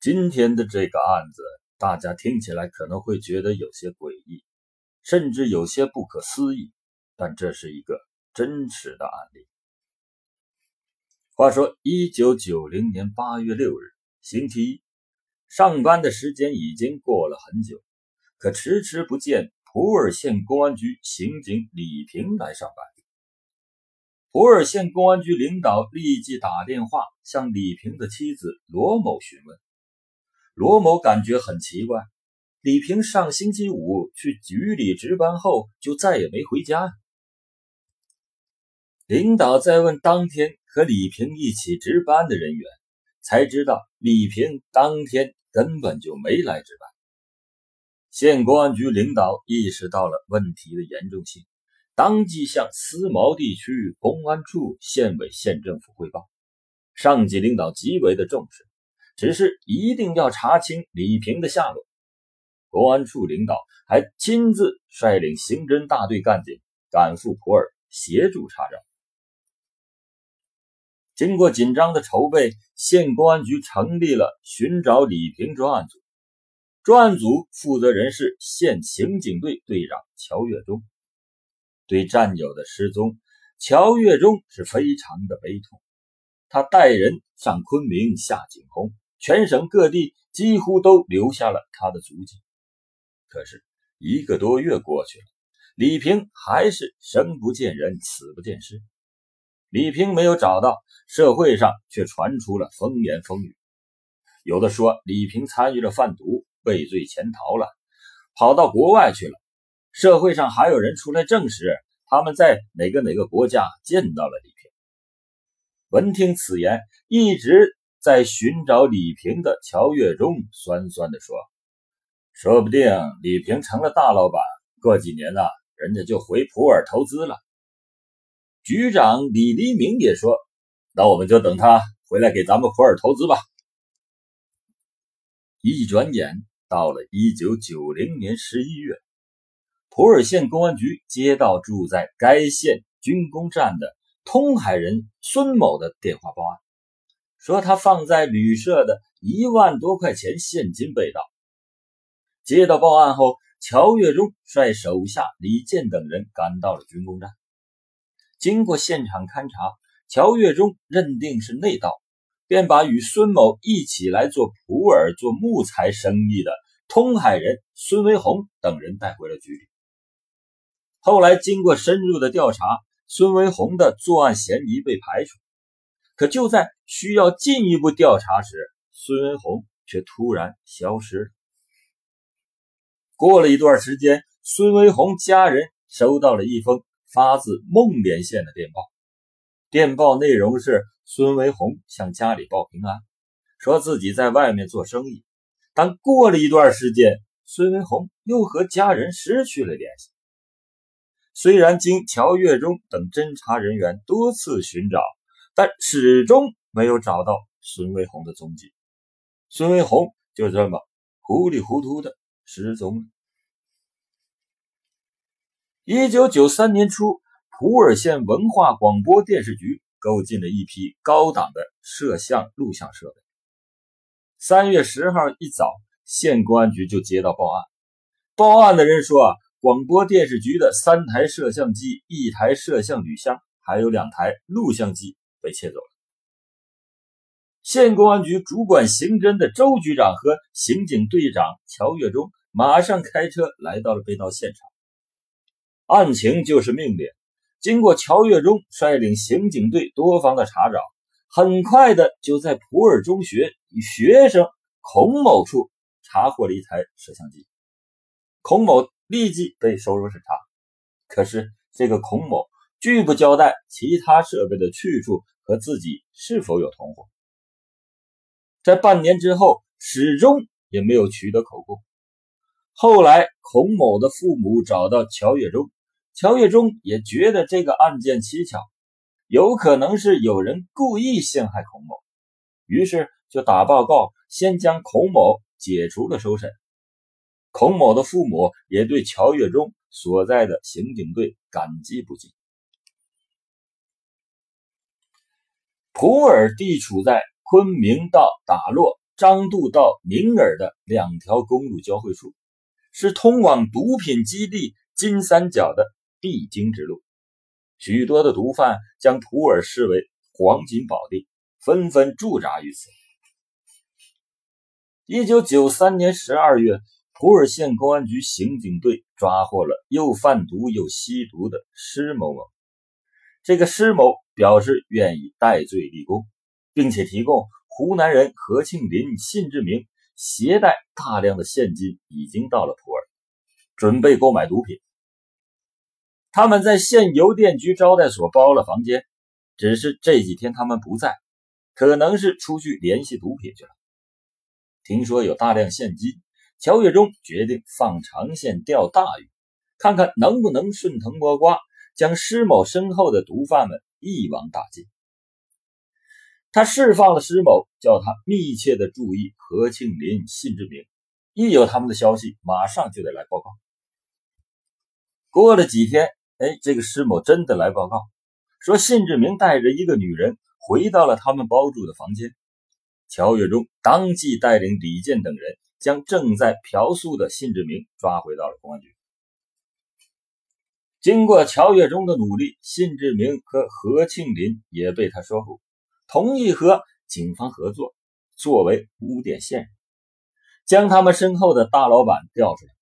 今天的这个案子，大家听起来可能会觉得有些诡异，甚至有些不可思议，但这是一个真实的案例。话说，一九九零年八月六日，星期一，上班的时间已经过了很久，可迟迟不见普洱县公安局刑警李平来上班。普洱县公安局领导立即打电话向李平的妻子罗某询问。罗某感觉很奇怪，李平上星期五去局里值班后就再也没回家。领导再问当天和李平一起值班的人员，才知道李平当天根本就没来值班。县公安局领导意识到了问题的严重性，当即向思茅地区公安处、县委、县政府汇报，上级领导极为的重视。只是一定要查清李平的下落。公安处领导还亲自率领刑侦大队干警赶赴普洱协助查找。经过紧张的筹备，县公安局成立了寻找李平专案组。专案组负责人是县刑警队队长乔月忠。对战友的失踪，乔月忠是非常的悲痛。他带人上昆明下警红。全省各地几乎都留下了他的足迹，可是一个多月过去了，李平还是生不见人，死不见尸。李平没有找到，社会上却传出了风言风语，有的说李平参与了贩毒，畏罪潜逃了，跑到国外去了。社会上还有人出来证实，他们在哪个哪个国家见到了李平。闻听此言，一直。在寻找李平的乔月忠酸酸地说：“说不定李平成了大老板，过几年呢，人家就回普洱投资了。”局长李黎明也说：“那我们就等他回来给咱们普洱投资吧。”一转眼到了一九九零年十一月，普洱县公安局接到住在该县军工站的通海人孙某的电话报案。说他放在旅社的一万多块钱现金被盗。接到报案后，乔月忠率手下李健等人赶到了军工站。经过现场勘查，乔月忠认定是内盗，便把与孙某一起来做普洱做木材生意的通海人孙维红等人带回了局里。后来经过深入的调查，孙维红的作案嫌疑被排除。可就在需要进一步调查时，孙文红却突然消失了。过了一段时间，孙文红家人收到了一封发自孟连县的电报，电报内容是孙文红向家里报平安，说自己在外面做生意。但过了一段时间，孙文红又和家人失去了联系。虽然经乔月忠等侦查人员多次寻找，但始终没有找到孙维红的踪迹，孙维红就这么糊里糊涂的失踪了。一九九三年初，普洱县文化广播电视局购进了一批高档的摄像录像设备。三月十号一早，县公安局就接到报案，报案的人说啊，广播电视局的三台摄像机、一台摄像录像，还有两台录像机。被窃走了。县公安局主管刑侦的周局长和刑警队长乔月忠马上开车来到了被盗现场。案情就是命令。经过乔月忠率领刑警队多方的查找，很快的就在普洱中学学生孔某处查获了一台摄像机。孔某立即被收入审查。可是这个孔某。拒不交代其他设备的去处和自己是否有同伙，在半年之后，始终也没有取得口供。后来，孔某的父母找到乔月忠，乔月忠也觉得这个案件蹊跷，有可能是有人故意陷害孔某，于是就打报告，先将孔某解除了收审。孔某的父母也对乔月忠所在的刑警队感激不尽。普洱地处在昆明到打洛张渡到宁洱的两条公路交汇处，是通往毒品基地金三角的必经之路。许多的毒贩将普洱视为黄金宝地，纷纷驻扎于此。一九九三年十二月，普洱县公安局刑警队抓获了又贩毒又吸毒的施某某。这个施某表示愿意戴罪立功，并且提供湖南人何庆林、信志明携带大量的现金已经到了普洱，准备购买毒品。他们在县邮电局招待所包了房间，只是这几天他们不在，可能是出去联系毒品去了。听说有大量现金，乔月忠决定放长线钓大鱼，看看能不能顺藤摸瓜，将施某身后的毒贩们一网打尽。他释放了施某，叫他密切的注意何庆林、信志明，一有他们的消息，马上就得来报告。过了几天，哎，这个施某真的来报告，说信志明带着一个女人回到了他们包住的房间。乔月忠当即带领李健等人，将正在嫖宿的信志明抓回到了公安局。经过乔月忠的努力，信志明和何庆林也被他说服，同意和警方合作，作为污点线人，将他们身后的大老板调出来。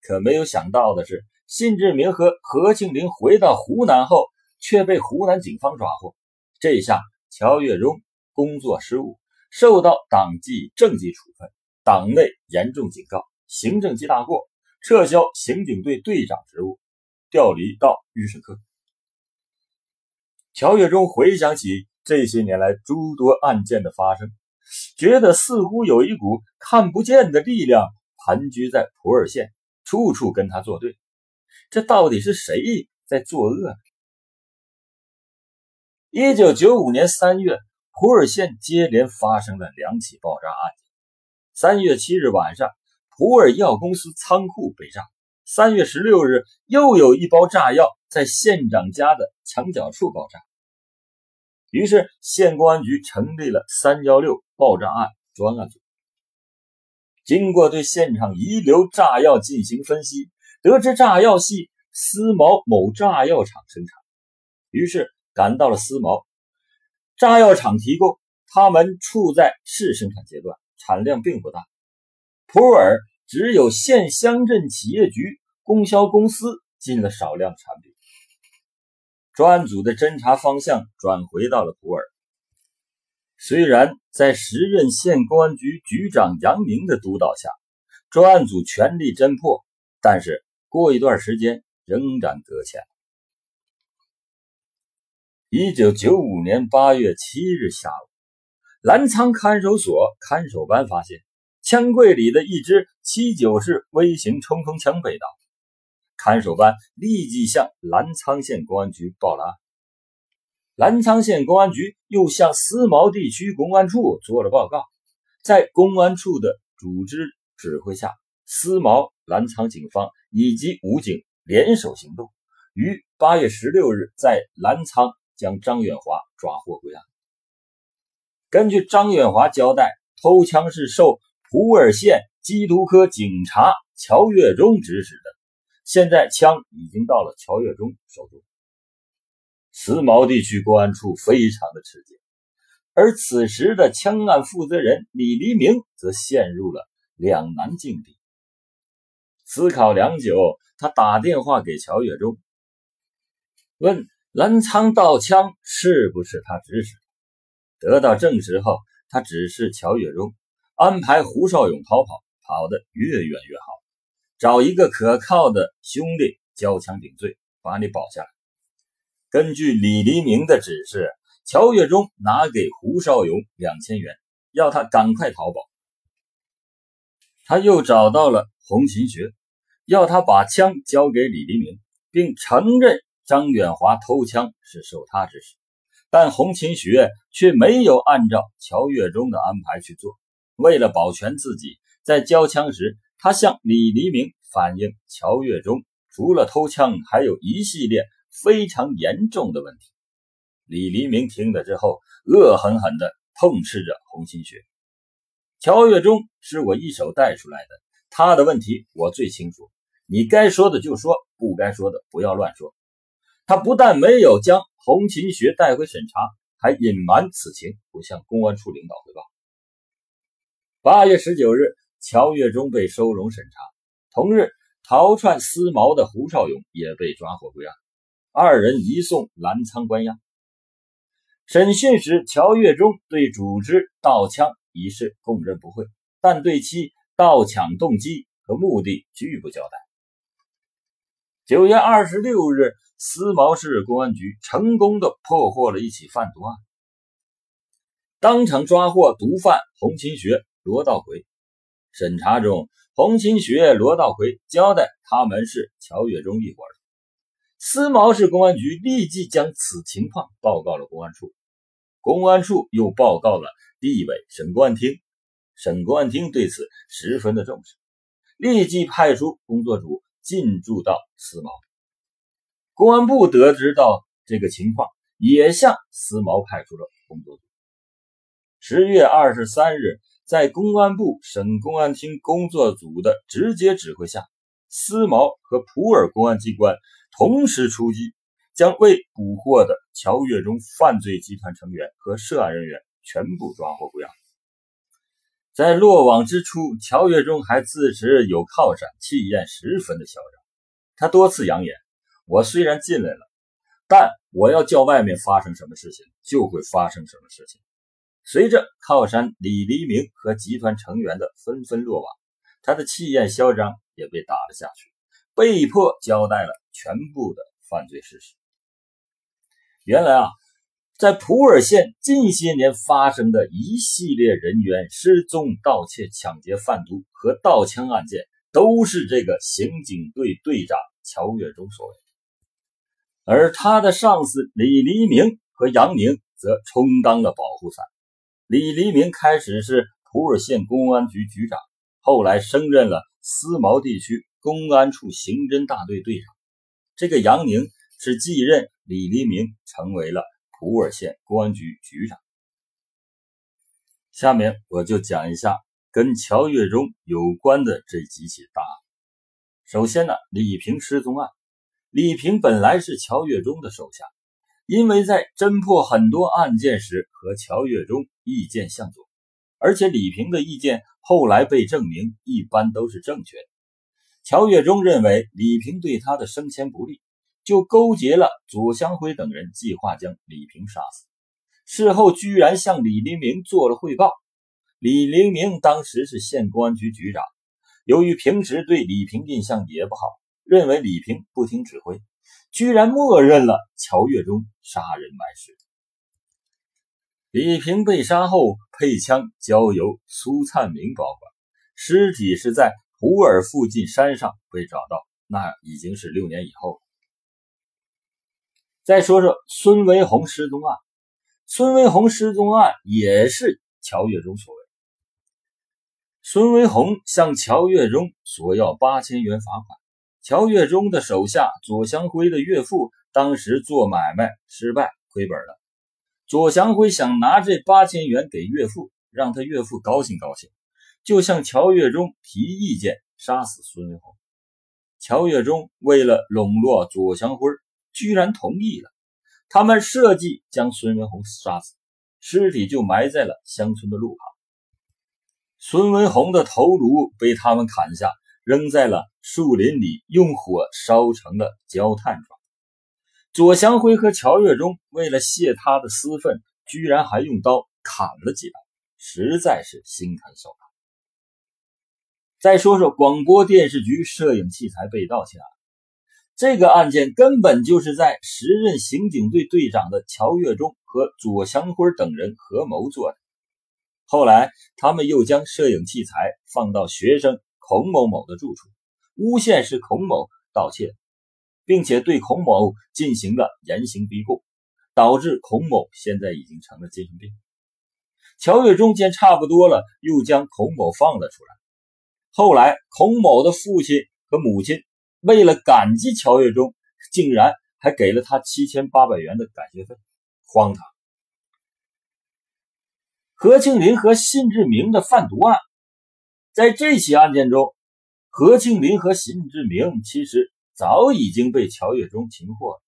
可没有想到的是，信志明和何庆林回到湖南后，却被湖南警方抓获。这下乔月忠工作失误。受到党纪政纪处分，党内严重警告，行政记大过，撤销刑警队队长职务，调离到预审科。乔月忠回想起这些年来诸多案件的发生，觉得似乎有一股看不见的力量盘踞在普洱县，处处跟他作对。这到底是谁在作恶呢？一九九五年三月。普洱县接连发生了两起爆炸案件。三月七日晚上，普洱药公司仓库被炸；三月十六日，又有一包炸药在县长家的墙角处爆炸。于是，县公安局成立了“三幺六”爆炸案专案组。经过对现场遗留炸药进行分析，得知炸药系思茅某炸药厂生产，于是赶到了思茅。炸药厂提供，他们处在试生产阶段，产量并不大。普洱只有县乡镇企业局供销公司进了少量产品。专案组的侦查方向转回到了普洱。虽然在时任县公安局局长杨明的督导下，专案组全力侦破，但是过一段时间仍然搁浅。一九九五年八月七日下午，澜沧看守所看守班发现枪柜里的一支七九式微型冲锋枪被盗，看守班立即向澜沧县公安局报了案。澜沧县公安局又向思茅地区公安处做了报告，在公安处的组织指挥下，思茅、澜沧警方以及武警联手行动，于八月十六日在澜沧。将张远华抓获归案。根据张远华交代，偷枪是受普洱县缉毒科警察乔月忠指使的。现在枪已经到了乔月忠手中。慈毛地区公安处非常的吃惊，而此时的枪案负责人李黎明则陷入了两难境地。思考良久，他打电话给乔月忠，问。澜沧盗枪是不是他指使？得到证实后，他指示乔月忠安排胡少勇逃跑，跑得越远越好，找一个可靠的兄弟交枪顶罪，把你保下来。根据李黎明的指示，乔月忠拿给胡少勇两千元，要他赶快逃跑。他又找到了洪勤学，要他把枪交给李黎明，并承认。张远华偷枪是受他指使，但洪勤学却没有按照乔月忠的安排去做。为了保全自己，在交枪时，他向李黎明反映乔月忠除了偷枪，还有一系列非常严重的问题。李黎明听了之后，恶狠狠地痛斥着洪勤学。乔月忠是我一手带出来的，他的问题我最清楚。你该说的就说，不该说的不要乱说。他不但没有将洪琴学带回审查，还隐瞒此情，不向公安处领导汇报。八月十九日，乔月忠被收容审查。同日，逃窜思茅的胡少勇也被抓获归案，二人移送澜沧关押。审讯时，乔月忠对组织盗枪一事供认不讳，但对其盗抢动机和目的拒不交代。九月二十六日，思茅市公安局成功的破获了一起贩毒案，当场抓获毒贩洪勤学、罗道奎。审查中，洪勤学、罗道奎交代他们是乔月忠一伙的。思茅市公安局立即将此情况报告了公安处，公安处又报告了地委省公安厅，省公安厅对此十分的重视，立即派出工作组进驻到思茅。公安部得知到这个情况，也向思茅派出了工作组。十月二十三日，在公安部省公安厅工作组的直接指挥下，思茅和普洱公安机关。同时出击，将未捕获的乔月忠犯罪集团成员和涉案人员全部抓获归案。在落网之初，乔月忠还自持有靠山，气焰十分的嚣张。他多次扬言：“我虽然进来了，但我要叫外面发生什么事情，就会发生什么事情。”随着靠山李黎明和集团成员的纷纷落网，他的气焰嚣张也被打了下去。被迫交代了全部的犯罪事实。原来啊，在普洱县近些年发生的一系列人员失踪、盗窃、抢劫、贩毒和盗枪案件，都是这个刑警队队长乔月忠所为。而他的上司李黎明和杨宁则充当了保护伞。李黎明开始是普洱县公安局局长，后来升任了思茅地区。公安处刑侦大队队长，这个杨宁是继任李黎明，成为了普洱县公安局局长。下面我就讲一下跟乔月忠有关的这几起大案。首先呢，李平失踪案。李平本来是乔月忠的手下，因为在侦破很多案件时和乔月忠意见相左，而且李平的意见后来被证明一般都是正确的。乔月忠认为李平对他的升迁不利，就勾结了左祥辉等人，计划将李平杀死。事后居然向李黎明做了汇报。李黎明当时是县公安局局长，由于平时对李平印象也不好，认为李平不听指挥，居然默认了乔月忠杀人埋尸。李平被杀后，配枪交由苏灿明保管，尸体是在。普洱附近山上被找到，那已经是六年以后了。再说说孙维红失踪案，孙维红失踪案也是乔月忠所为。孙维红向乔月忠索要八千元罚款，乔月忠的手下左祥辉的岳父当时做买卖失败亏本了，左祥辉想拿这八千元给岳父，让他岳父高兴高兴。就向乔月忠提意见杀死孙文红，乔月忠为了笼络左祥辉，居然同意了。他们设计将孙文红杀死，尸体就埋在了乡村的路旁。孙文红的头颅被他们砍下，扔在了树林里，用火烧成了焦炭状。左祥辉和乔月忠为了泄他的私愤，居然还用刀砍了几刀，实在是心狠手辣。再说说广播电视局摄影器材被盗窃案，这个案件根本就是在时任刑警队队长的乔月忠和左祥辉等人合谋做的。后来，他们又将摄影器材放到学生孔某某的住处，诬陷是孔某盗窃，并且对孔某进行了严刑逼供，导致孔某现在已经成了精神病。乔月忠见差不多了，又将孔某放了出来。后来，孔某的父亲和母亲为了感激乔月忠，竟然还给了他七千八百元的感谢费，荒唐！何庆林和辛志明的贩毒案。在这起案件中，何庆林和辛志明其实早已经被乔月忠擒获了，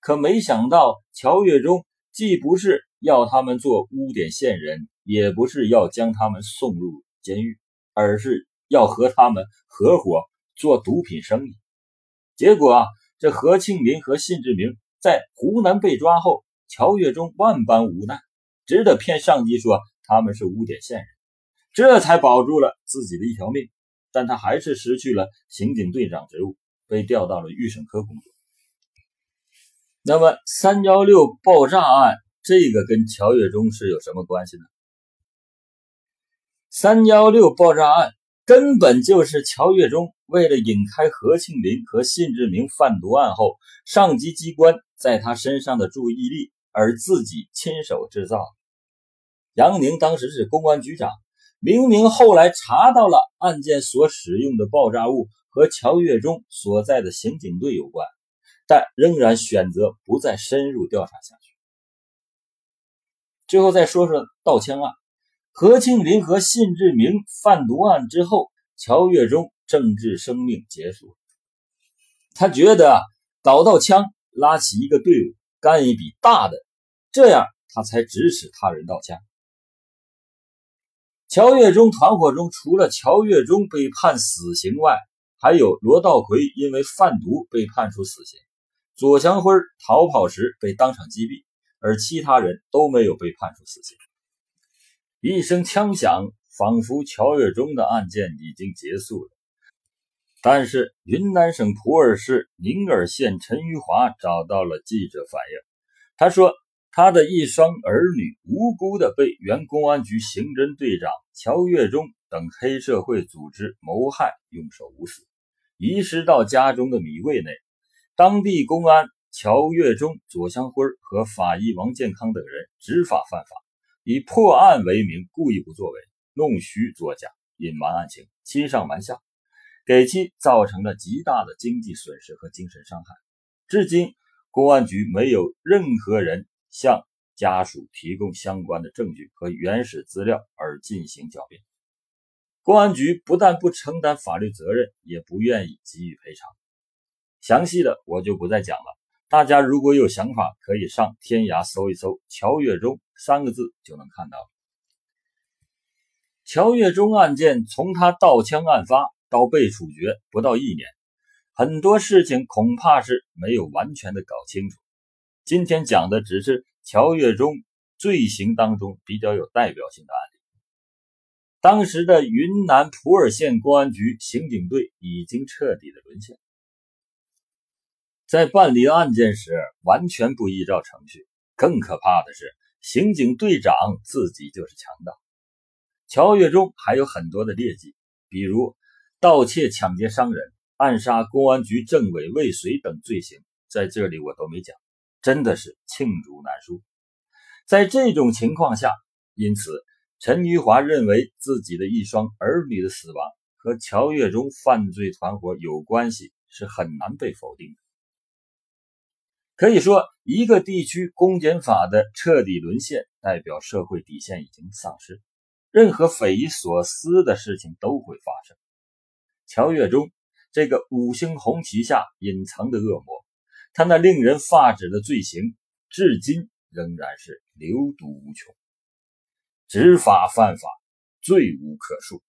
可没想到乔月忠既不是要他们做污点线人，也不是要将他们送入监狱，而是要和他们合伙做毒品生意。结果啊，这何庆林和辛志明在湖南被抓后，乔月忠万般无奈，只得骗上级说他们是污点线人。这才保住了自己的一条命，但他还是失去了刑警队长职务，被调到了预审科工作。那么，三幺六爆炸案这个跟乔月忠是有什么关系呢？三幺六爆炸案根本就是乔月忠为了引开何庆林和信志明贩毒案后上级机关在他身上的注意力而自己亲手制造。杨宁当时是公安局长。明明后来查到了案件所使用的爆炸物和乔月忠所在的刑警队有关，但仍然选择不再深入调查下去。最后再说说盗枪案，何庆林和信志明贩毒案之后，乔月忠政治生命结束。他觉得搞到枪，拉起一个队伍，干一笔大的，这样他才指使他人盗枪。乔月忠团伙中，除了乔月忠被判死刑外，还有罗道奎因为贩毒被判处死刑，左祥辉逃跑时被当场击毙，而其他人都没有被判处死刑。一声枪响，仿佛乔月忠的案件已经结束了。但是，云南省普洱市宁洱县陈玉华找到了记者反映，他说。他的一双儿女无辜的被原公安局刑侦队长乔月忠等黑社会组织谋害，用手捂死，遗失到家中的米柜内。当地公安乔月忠、左香辉和法医王健康等人执法犯法，以破案为名故意不作为，弄虚作假，隐瞒案情，欺上瞒下，给其造成了极大的经济损失和精神伤害。至今，公安局没有任何人。向家属提供相关的证据和原始资料而进行狡辩，公安局不但不承担法律责任，也不愿意给予赔偿。详细的我就不再讲了，大家如果有想法，可以上天涯搜一搜“乔月忠”三个字就能看到了。乔月忠案件从他盗枪案发到被处决不到一年，很多事情恐怕是没有完全的搞清楚。今天讲的只是乔月忠罪行当中比较有代表性的案例。当时的云南普洱县公安局刑警队已经彻底的沦陷，在办理案件时完全不依照程序。更可怕的是，刑警队长自己就是强盗。乔月忠还有很多的劣迹，比如盗窃、抢劫伤人、暗杀公安局政委未遂等罪行，在这里我都没讲。真的是罄竹难书。在这种情况下，因此陈玉华认为自己的一双儿女的死亡和乔月忠犯罪团伙有关系是很难被否定的。可以说，一个地区公检法的彻底沦陷，代表社会底线已经丧失，任何匪夷所思的事情都会发生。乔月忠这个五星红旗下隐藏的恶魔。他那令人发指的罪行，至今仍然是流毒无穷，执法犯法，罪无可恕。